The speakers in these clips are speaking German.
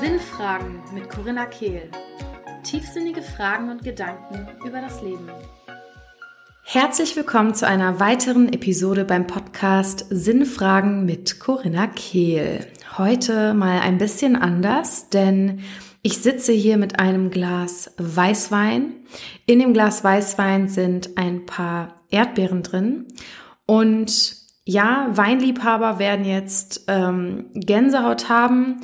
Sinnfragen mit Corinna Kehl. Tiefsinnige Fragen und Gedanken über das Leben. Herzlich willkommen zu einer weiteren Episode beim Podcast Sinnfragen mit Corinna Kehl. Heute mal ein bisschen anders, denn ich sitze hier mit einem Glas Weißwein. In dem Glas Weißwein sind ein paar Erdbeeren drin und ja, Weinliebhaber werden jetzt ähm, Gänsehaut haben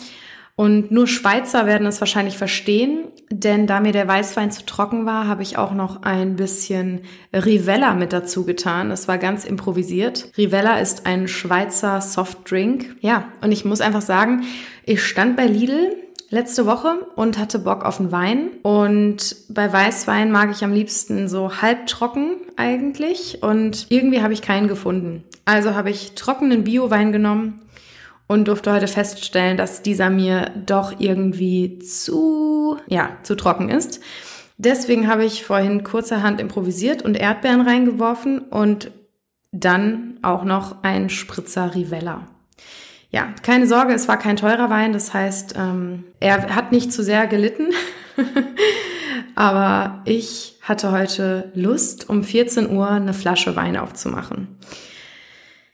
und nur Schweizer werden es wahrscheinlich verstehen, denn da mir der Weißwein zu trocken war, habe ich auch noch ein bisschen Rivella mit dazu getan. Es war ganz improvisiert. Rivella ist ein Schweizer Softdrink. Ja, und ich muss einfach sagen, ich stand bei Lidl letzte Woche und hatte Bock auf einen Wein. Und bei Weißwein mag ich am liebsten so halbtrocken eigentlich. Und irgendwie habe ich keinen gefunden. Also habe ich trockenen Biowein genommen und durfte heute feststellen, dass dieser mir doch irgendwie zu, ja, zu trocken ist. Deswegen habe ich vorhin kurzerhand improvisiert und Erdbeeren reingeworfen und dann auch noch ein Spritzer Rivella. Ja, keine Sorge, es war kein teurer Wein, das heißt, ähm, er hat nicht zu sehr gelitten. Aber ich hatte heute Lust, um 14 Uhr eine Flasche Wein aufzumachen.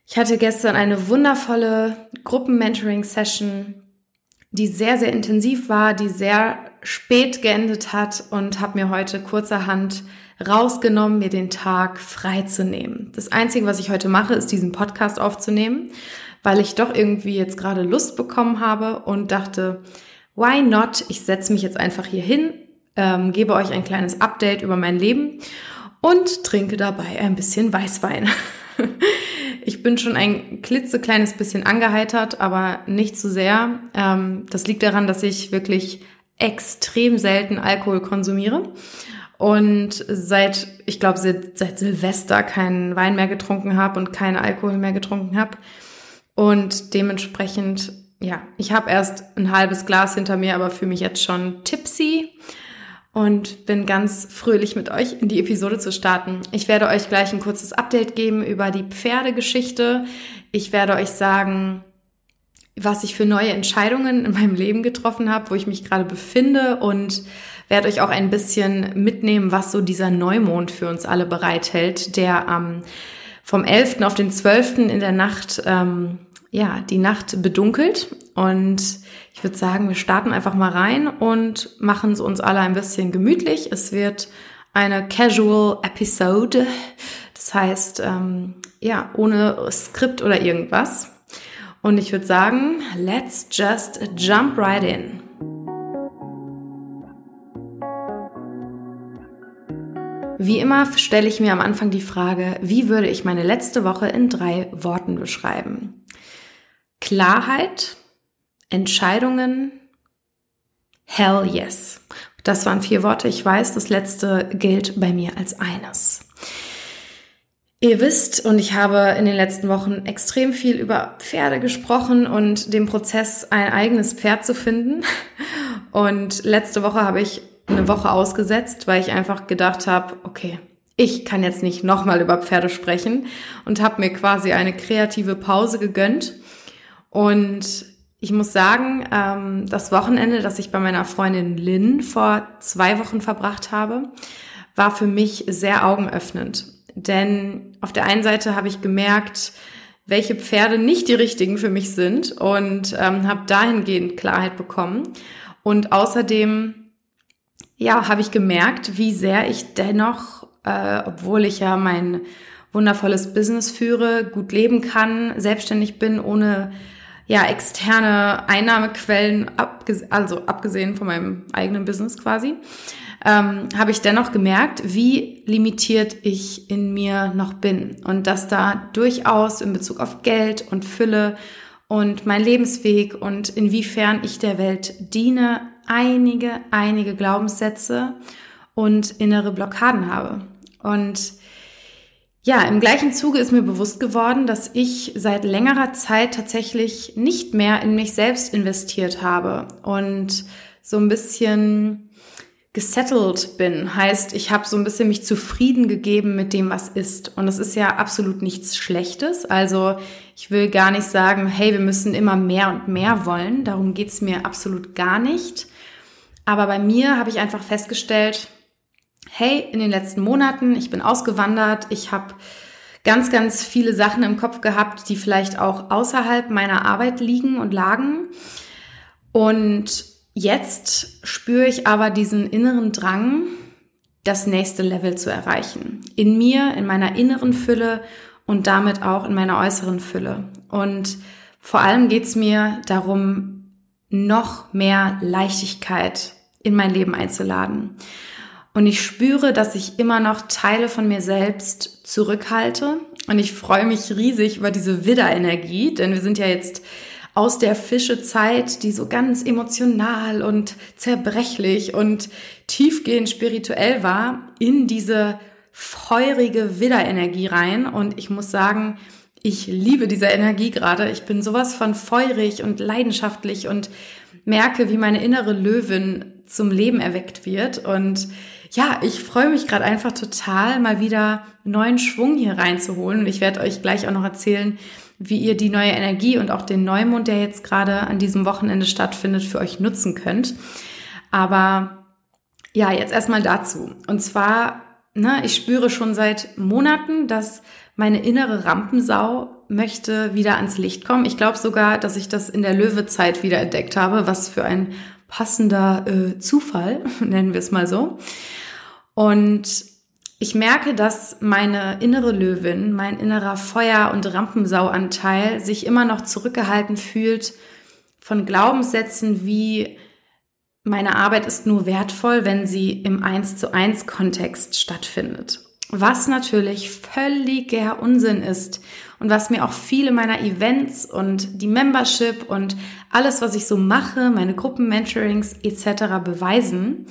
Ich hatte gestern eine wundervolle Gruppen-Mentoring-Session, die sehr, sehr intensiv war, die sehr spät geendet hat und habe mir heute kurzerhand rausgenommen, mir den Tag freizunehmen. Das Einzige, was ich heute mache, ist diesen Podcast aufzunehmen, weil ich doch irgendwie jetzt gerade Lust bekommen habe und dachte, why not? Ich setze mich jetzt einfach hier hin, ähm, gebe euch ein kleines Update über mein Leben und trinke dabei ein bisschen Weißwein. Ich bin schon ein klitzekleines bisschen angeheitert, aber nicht zu sehr. Ähm, das liegt daran, dass ich wirklich extrem selten Alkohol konsumiere und seit, ich glaube, seit, seit Silvester keinen Wein mehr getrunken habe und keinen Alkohol mehr getrunken habe. Und dementsprechend, ja, ich habe erst ein halbes Glas hinter mir, aber fühle mich jetzt schon tipsy und bin ganz fröhlich mit euch in die Episode zu starten. Ich werde euch gleich ein kurzes Update geben über die Pferdegeschichte. Ich werde euch sagen, was ich für neue Entscheidungen in meinem Leben getroffen habe, wo ich mich gerade befinde und werde euch auch ein bisschen mitnehmen, was so dieser Neumond für uns alle bereithält, der am vom 11. auf den 12. in der Nacht ähm, ja, die Nacht bedunkelt. Und ich würde sagen, wir starten einfach mal rein und machen es uns alle ein bisschen gemütlich. Es wird eine Casual Episode. Das heißt, ähm, ja, ohne Skript oder irgendwas. Und ich würde sagen, let's just jump right in. Wie immer stelle ich mir am Anfang die Frage, wie würde ich meine letzte Woche in drei Worten beschreiben? Klarheit, Entscheidungen, Hell yes. Das waren vier Worte. Ich weiß, das letzte gilt bei mir als eines. Ihr wisst, und ich habe in den letzten Wochen extrem viel über Pferde gesprochen und den Prozess, ein eigenes Pferd zu finden. Und letzte Woche habe ich eine Woche ausgesetzt, weil ich einfach gedacht habe, okay, ich kann jetzt nicht nochmal über Pferde sprechen und habe mir quasi eine kreative Pause gegönnt und ich muss sagen, ähm, das Wochenende, das ich bei meiner Freundin Lynn vor zwei Wochen verbracht habe, war für mich sehr augenöffnend. Denn auf der einen Seite habe ich gemerkt, welche Pferde nicht die richtigen für mich sind und ähm, habe dahingehend Klarheit bekommen. Und außerdem, ja, habe ich gemerkt, wie sehr ich dennoch, äh, obwohl ich ja mein wundervolles Business führe, gut leben kann, selbstständig bin, ohne ja, externe Einnahmequellen, abges also abgesehen von meinem eigenen Business quasi, ähm, habe ich dennoch gemerkt, wie limitiert ich in mir noch bin und dass da durchaus in Bezug auf Geld und Fülle und mein Lebensweg und inwiefern ich der Welt diene, einige, einige Glaubenssätze und innere Blockaden habe. Und ja, im gleichen Zuge ist mir bewusst geworden, dass ich seit längerer Zeit tatsächlich nicht mehr in mich selbst investiert habe und so ein bisschen gesettelt bin. Heißt, ich habe so ein bisschen mich zufrieden gegeben mit dem, was ist. Und das ist ja absolut nichts Schlechtes. Also ich will gar nicht sagen, hey, wir müssen immer mehr und mehr wollen. Darum geht's mir absolut gar nicht. Aber bei mir habe ich einfach festgestellt, hey, in den letzten Monaten, ich bin ausgewandert, ich habe ganz, ganz viele Sachen im Kopf gehabt, die vielleicht auch außerhalb meiner Arbeit liegen und lagen. Und Jetzt spüre ich aber diesen inneren Drang, das nächste Level zu erreichen. In mir, in meiner inneren Fülle und damit auch in meiner äußeren Fülle. Und vor allem geht es mir darum, noch mehr Leichtigkeit in mein Leben einzuladen. Und ich spüre, dass ich immer noch Teile von mir selbst zurückhalte. Und ich freue mich riesig über diese Widderenergie, denn wir sind ja jetzt aus der Fischezeit, die so ganz emotional und zerbrechlich und tiefgehend spirituell war, in diese feurige Widderenergie rein. Und ich muss sagen, ich liebe diese Energie gerade. Ich bin sowas von feurig und leidenschaftlich und merke, wie meine innere Löwin zum Leben erweckt wird. Und ja, ich freue mich gerade einfach total, mal wieder neuen Schwung hier reinzuholen. Und ich werde euch gleich auch noch erzählen, wie ihr die neue Energie und auch den Neumond, der jetzt gerade an diesem Wochenende stattfindet, für euch nutzen könnt. Aber ja, jetzt erstmal dazu. Und zwar, ne, ich spüre schon seit Monaten, dass meine innere Rampensau möchte wieder ans Licht kommen. Ich glaube sogar, dass ich das in der Löwezeit wieder entdeckt habe, was für ein passender äh, Zufall, nennen wir es mal so. Und ich merke, dass meine innere Löwin, mein innerer Feuer- und Rampensauanteil sich immer noch zurückgehalten fühlt von Glaubenssätzen wie meine Arbeit ist nur wertvoll, wenn sie im Eins zu eins Kontext stattfindet. Was natürlich völliger Unsinn ist und was mir auch viele meiner Events und die Membership und alles, was ich so mache, meine Gruppenmentorings etc. beweisen.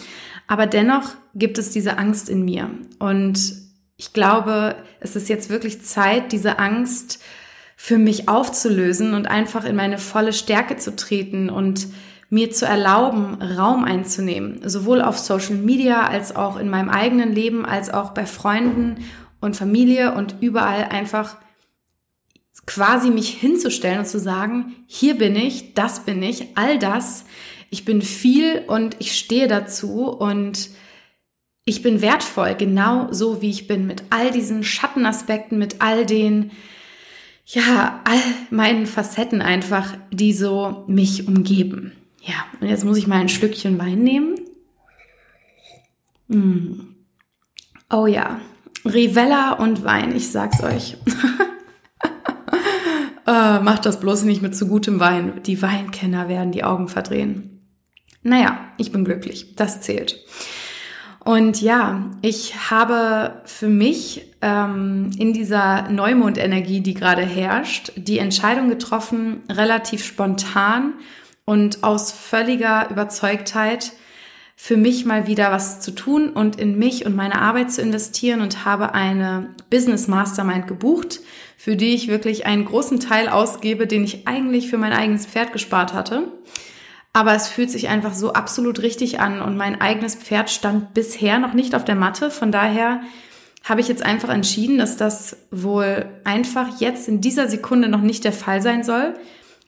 Aber dennoch gibt es diese Angst in mir. Und ich glaube, es ist jetzt wirklich Zeit, diese Angst für mich aufzulösen und einfach in meine volle Stärke zu treten und mir zu erlauben, Raum einzunehmen, sowohl auf Social Media als auch in meinem eigenen Leben, als auch bei Freunden und Familie und überall einfach quasi mich hinzustellen und zu sagen, hier bin ich, das bin ich, all das ich bin viel und ich stehe dazu und ich bin wertvoll, genau so wie ich bin, mit all diesen Schattenaspekten, mit all den, ja, all meinen Facetten einfach, die so mich umgeben. Ja, und jetzt muss ich mal ein Schlückchen Wein nehmen. Mm. Oh ja, Rivella und Wein, ich sag's euch. äh, macht das bloß nicht mit zu gutem Wein. Die Weinkenner werden die Augen verdrehen. Naja, ich bin glücklich. Das zählt. Und ja, ich habe für mich ähm, in dieser Neumondenergie, die gerade herrscht, die Entscheidung getroffen, relativ spontan und aus völliger Überzeugtheit für mich mal wieder was zu tun und in mich und meine Arbeit zu investieren und habe eine Business Mastermind gebucht, für die ich wirklich einen großen Teil ausgebe, den ich eigentlich für mein eigenes Pferd gespart hatte. Aber es fühlt sich einfach so absolut richtig an und mein eigenes Pferd stand bisher noch nicht auf der Matte. Von daher habe ich jetzt einfach entschieden, dass das wohl einfach jetzt in dieser Sekunde noch nicht der Fall sein soll.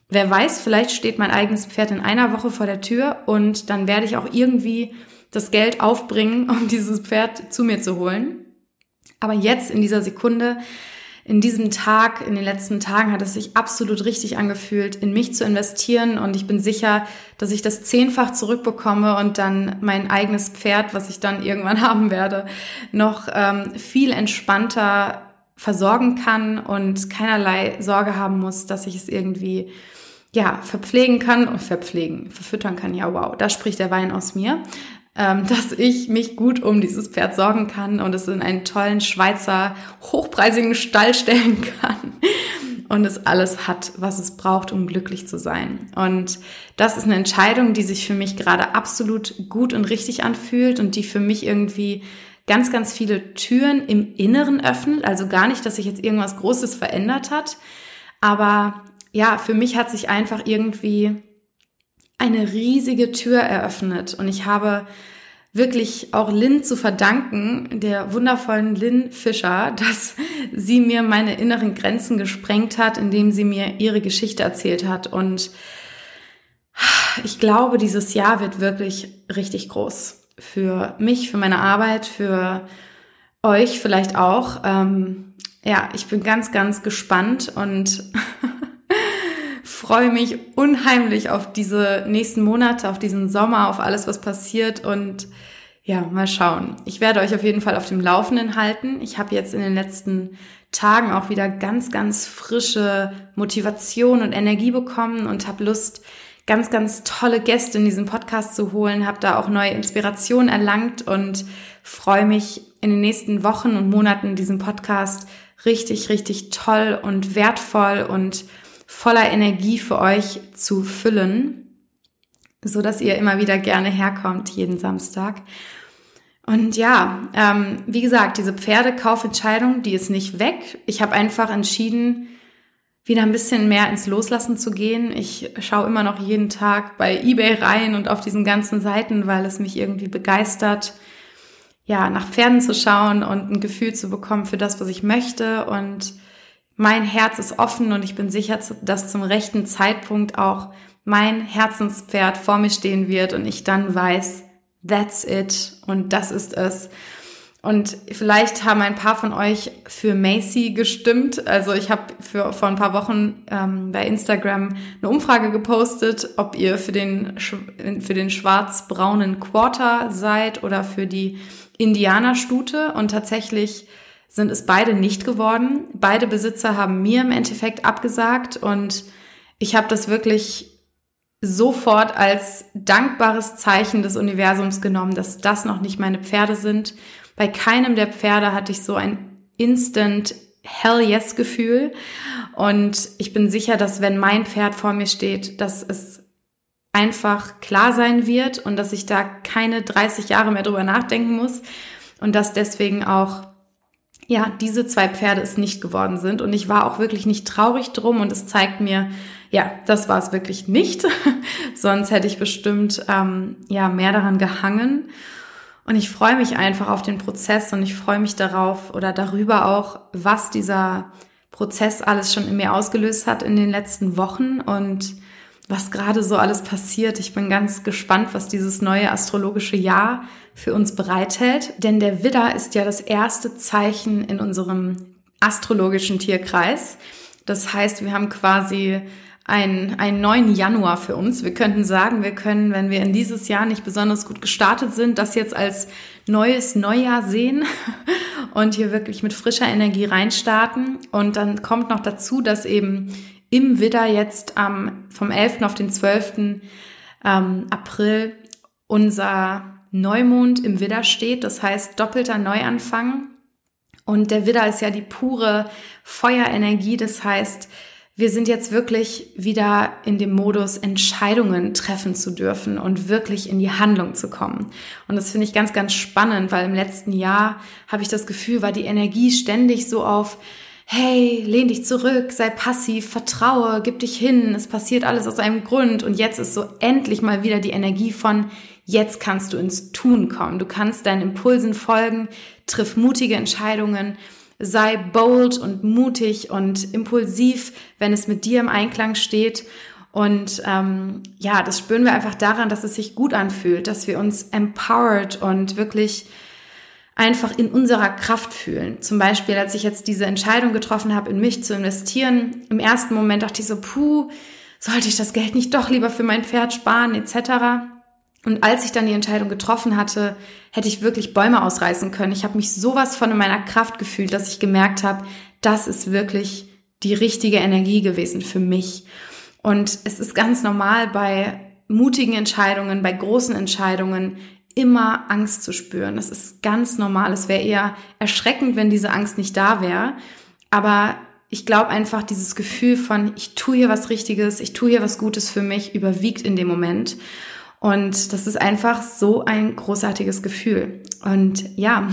Wer weiß, vielleicht steht mein eigenes Pferd in einer Woche vor der Tür und dann werde ich auch irgendwie das Geld aufbringen, um dieses Pferd zu mir zu holen. Aber jetzt in dieser Sekunde in diesem Tag, in den letzten Tagen hat es sich absolut richtig angefühlt, in mich zu investieren. Und ich bin sicher, dass ich das zehnfach zurückbekomme und dann mein eigenes Pferd, was ich dann irgendwann haben werde, noch ähm, viel entspannter versorgen kann und keinerlei Sorge haben muss, dass ich es irgendwie ja, verpflegen kann und verpflegen, verfüttern kann. Ja, wow, da spricht der Wein aus mir ähm, dass ich mich gut um dieses Pferd sorgen kann und es in einen tollen Schweizer hochpreisigen Stall stellen kann und es alles hat, was es braucht, um glücklich zu sein. Und das ist eine Entscheidung, die sich für mich gerade absolut gut und richtig anfühlt und die für mich irgendwie ganz, ganz viele Türen im Inneren öffnet. Also gar nicht, dass sich jetzt irgendwas Großes verändert hat, aber ja, für mich hat sich einfach irgendwie eine riesige Tür eröffnet und ich habe wirklich auch Lynn zu verdanken, der wundervollen Lynn Fischer, dass sie mir meine inneren Grenzen gesprengt hat, indem sie mir ihre Geschichte erzählt hat. Und ich glaube, dieses Jahr wird wirklich richtig groß. Für mich, für meine Arbeit, für euch vielleicht auch. Ähm, ja, ich bin ganz, ganz gespannt und freue mich unheimlich auf diese nächsten Monate, auf diesen Sommer, auf alles, was passiert und ja, mal schauen. Ich werde euch auf jeden Fall auf dem Laufenden halten. Ich habe jetzt in den letzten Tagen auch wieder ganz, ganz frische Motivation und Energie bekommen und habe Lust, ganz, ganz tolle Gäste in diesen Podcast zu holen, habe da auch neue Inspirationen erlangt und freue mich in den nächsten Wochen und Monaten diesen Podcast richtig, richtig toll und wertvoll und voller Energie für euch zu füllen, so dass ihr immer wieder gerne herkommt jeden Samstag. Und ja, ähm, wie gesagt, diese Pferdekaufentscheidung, die ist nicht weg. Ich habe einfach entschieden, wieder ein bisschen mehr ins Loslassen zu gehen. Ich schaue immer noch jeden Tag bei eBay rein und auf diesen ganzen Seiten, weil es mich irgendwie begeistert, ja, nach Pferden zu schauen und ein Gefühl zu bekommen für das, was ich möchte. Und mein Herz ist offen und ich bin sicher, dass zum rechten Zeitpunkt auch mein Herzenspferd vor mir stehen wird und ich dann weiß, that's it und das ist es. Und vielleicht haben ein paar von euch für Macy gestimmt. Also ich habe vor ein paar Wochen ähm, bei Instagram eine Umfrage gepostet, ob ihr für den für den schwarz-braunen Quarter seid oder für die Indianerstute. Und tatsächlich sind es beide nicht geworden. Beide Besitzer haben mir im Endeffekt abgesagt und ich habe das wirklich sofort als dankbares Zeichen des Universums genommen, dass das noch nicht meine Pferde sind. Bei keinem der Pferde hatte ich so ein instant Hell yes Gefühl. Und ich bin sicher, dass wenn mein Pferd vor mir steht, dass es einfach klar sein wird und dass ich da keine 30 Jahre mehr drüber nachdenken muss und dass deswegen auch ja, diese zwei Pferde es nicht geworden sind. Und ich war auch wirklich nicht traurig drum und es zeigt mir, ja, das war es wirklich nicht. Sonst hätte ich bestimmt ähm, ja mehr daran gehangen. Und ich freue mich einfach auf den Prozess und ich freue mich darauf oder darüber auch, was dieser Prozess alles schon in mir ausgelöst hat in den letzten Wochen und was gerade so alles passiert. Ich bin ganz gespannt, was dieses neue astrologische Jahr für uns bereithält, denn der Widder ist ja das erste Zeichen in unserem astrologischen Tierkreis. Das heißt, wir haben quasi einen, einen neuen Januar für uns. Wir könnten sagen, wir können, wenn wir in dieses Jahr nicht besonders gut gestartet sind, das jetzt als neues Neujahr sehen und hier wirklich mit frischer Energie reinstarten. Und dann kommt noch dazu, dass eben im Widder jetzt ähm, vom 11. auf den 12. Ähm, April unser Neumond im Widder steht. Das heißt doppelter Neuanfang. Und der Widder ist ja die pure Feuerenergie. Das heißt, wir sind jetzt wirklich wieder in dem Modus, Entscheidungen treffen zu dürfen und wirklich in die Handlung zu kommen. Und das finde ich ganz, ganz spannend, weil im letzten Jahr habe ich das Gefühl, war die Energie ständig so auf, hey, lehn dich zurück, sei passiv, vertraue, gib dich hin, es passiert alles aus einem Grund. Und jetzt ist so endlich mal wieder die Energie von, jetzt kannst du ins Tun kommen. Du kannst deinen Impulsen folgen, triff mutige Entscheidungen sei bold und mutig und impulsiv, wenn es mit dir im Einklang steht. Und ähm, ja, das spüren wir einfach daran, dass es sich gut anfühlt, dass wir uns empowered und wirklich einfach in unserer Kraft fühlen. Zum Beispiel, als ich jetzt diese Entscheidung getroffen habe, in mich zu investieren, im ersten Moment dachte ich so, puh, sollte ich das Geld nicht doch lieber für mein Pferd sparen, etc. Und als ich dann die Entscheidung getroffen hatte, hätte ich wirklich Bäume ausreißen können. Ich habe mich sowas von in meiner Kraft gefühlt, dass ich gemerkt habe, das ist wirklich die richtige Energie gewesen für mich. Und es ist ganz normal bei mutigen Entscheidungen, bei großen Entscheidungen immer Angst zu spüren. Das ist ganz normal. Es wäre eher erschreckend, wenn diese Angst nicht da wäre. Aber ich glaube einfach, dieses Gefühl von, ich tue hier was Richtiges, ich tue hier was Gutes für mich, überwiegt in dem Moment. Und das ist einfach so ein großartiges Gefühl. Und ja,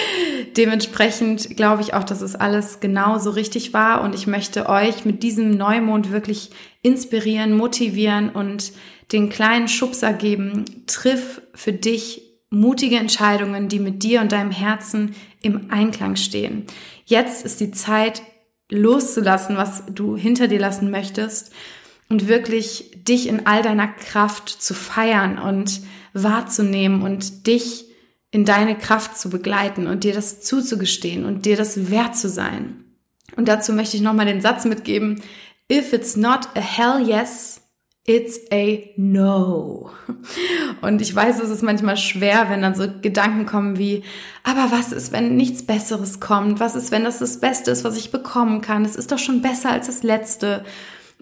dementsprechend glaube ich auch, dass es alles genauso richtig war. Und ich möchte euch mit diesem Neumond wirklich inspirieren, motivieren und den kleinen Schubser geben. Triff für dich mutige Entscheidungen, die mit dir und deinem Herzen im Einklang stehen. Jetzt ist die Zeit, loszulassen, was du hinter dir lassen möchtest und wirklich dich in all deiner Kraft zu feiern und wahrzunehmen und dich in deine Kraft zu begleiten und dir das zuzugestehen und dir das wert zu sein. Und dazu möchte ich nochmal den Satz mitgeben, if it's not a hell yes, it's a no. Und ich weiß, es ist manchmal schwer, wenn dann so Gedanken kommen wie, aber was ist, wenn nichts Besseres kommt? Was ist, wenn das das Beste ist, was ich bekommen kann? Es ist doch schon besser als das Letzte.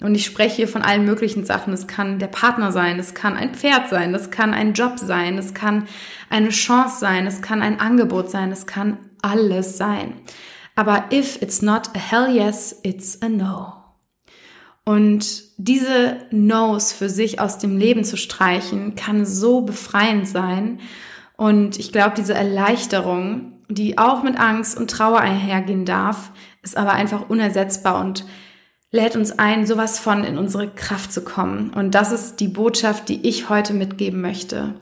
Und ich spreche hier von allen möglichen Sachen. Es kann der Partner sein, es kann ein Pferd sein, es kann ein Job sein, es kann eine Chance sein, es kann ein Angebot sein, es kann alles sein. Aber if it's not a hell yes, it's a no. Und diese No's für sich aus dem Leben zu streichen, kann so befreiend sein. Und ich glaube, diese Erleichterung, die auch mit Angst und Trauer einhergehen darf, ist aber einfach unersetzbar und lädt uns ein, sowas von in unsere Kraft zu kommen. Und das ist die Botschaft, die ich heute mitgeben möchte.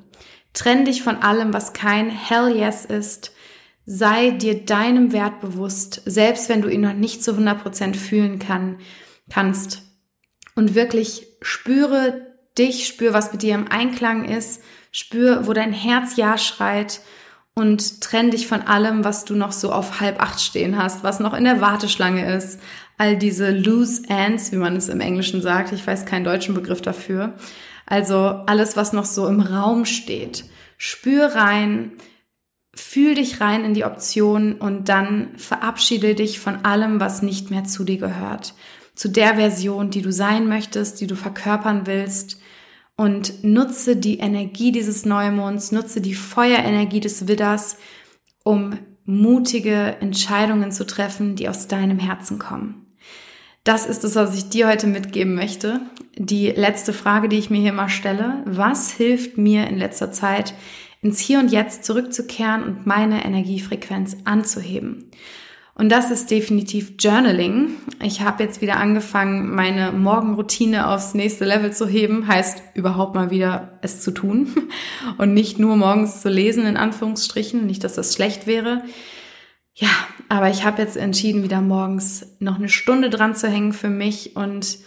Trenn dich von allem, was kein Hell Yes ist. Sei dir deinem Wert bewusst, selbst wenn du ihn noch nicht zu 100% fühlen kann, kannst. Und wirklich spüre dich, spür, was mit dir im Einklang ist, spür, wo dein Herz Ja schreit und trenn dich von allem, was du noch so auf halb acht stehen hast, was noch in der Warteschlange ist, all diese loose ends, wie man es im Englischen sagt. Ich weiß keinen deutschen Begriff dafür. Also alles, was noch so im Raum steht. Spür rein, fühl dich rein in die Option und dann verabschiede dich von allem, was nicht mehr zu dir gehört. Zu der Version, die du sein möchtest, die du verkörpern willst. Und nutze die Energie dieses Neumonds, nutze die Feuerenergie des Widders, um mutige Entscheidungen zu treffen, die aus deinem Herzen kommen. Das ist es, was ich dir heute mitgeben möchte. Die letzte Frage, die ich mir hier mal stelle. Was hilft mir in letzter Zeit, ins Hier und Jetzt zurückzukehren und meine Energiefrequenz anzuheben? Und das ist definitiv Journaling. Ich habe jetzt wieder angefangen, meine Morgenroutine aufs nächste Level zu heben, heißt überhaupt mal wieder es zu tun und nicht nur morgens zu lesen, in Anführungsstrichen, nicht, dass das schlecht wäre. Ja, aber ich habe jetzt entschieden, wieder morgens noch eine Stunde dran zu hängen für mich und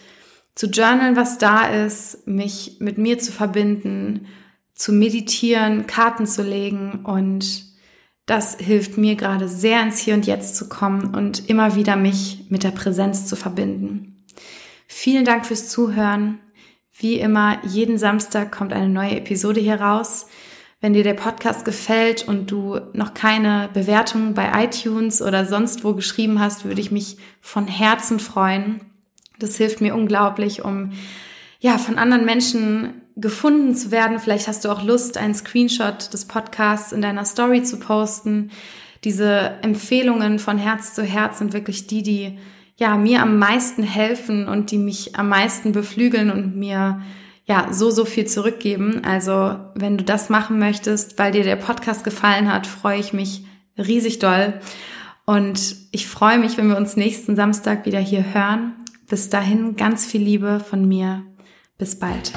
zu journalen, was da ist, mich mit mir zu verbinden, zu meditieren, Karten zu legen und das hilft mir gerade sehr ins Hier und Jetzt zu kommen und immer wieder mich mit der Präsenz zu verbinden. Vielen Dank fürs Zuhören. Wie immer, jeden Samstag kommt eine neue Episode hier raus. Wenn dir der Podcast gefällt und du noch keine Bewertung bei iTunes oder sonst wo geschrieben hast, würde ich mich von Herzen freuen. Das hilft mir unglaublich, um ja, von anderen Menschen gefunden zu werden. Vielleicht hast du auch Lust, einen Screenshot des Podcasts in deiner Story zu posten. Diese Empfehlungen von Herz zu Herz sind wirklich die, die ja mir am meisten helfen und die mich am meisten beflügeln und mir ja, so, so viel zurückgeben. Also, wenn du das machen möchtest, weil dir der Podcast gefallen hat, freue ich mich riesig doll. Und ich freue mich, wenn wir uns nächsten Samstag wieder hier hören. Bis dahin ganz viel Liebe von mir. Bis bald.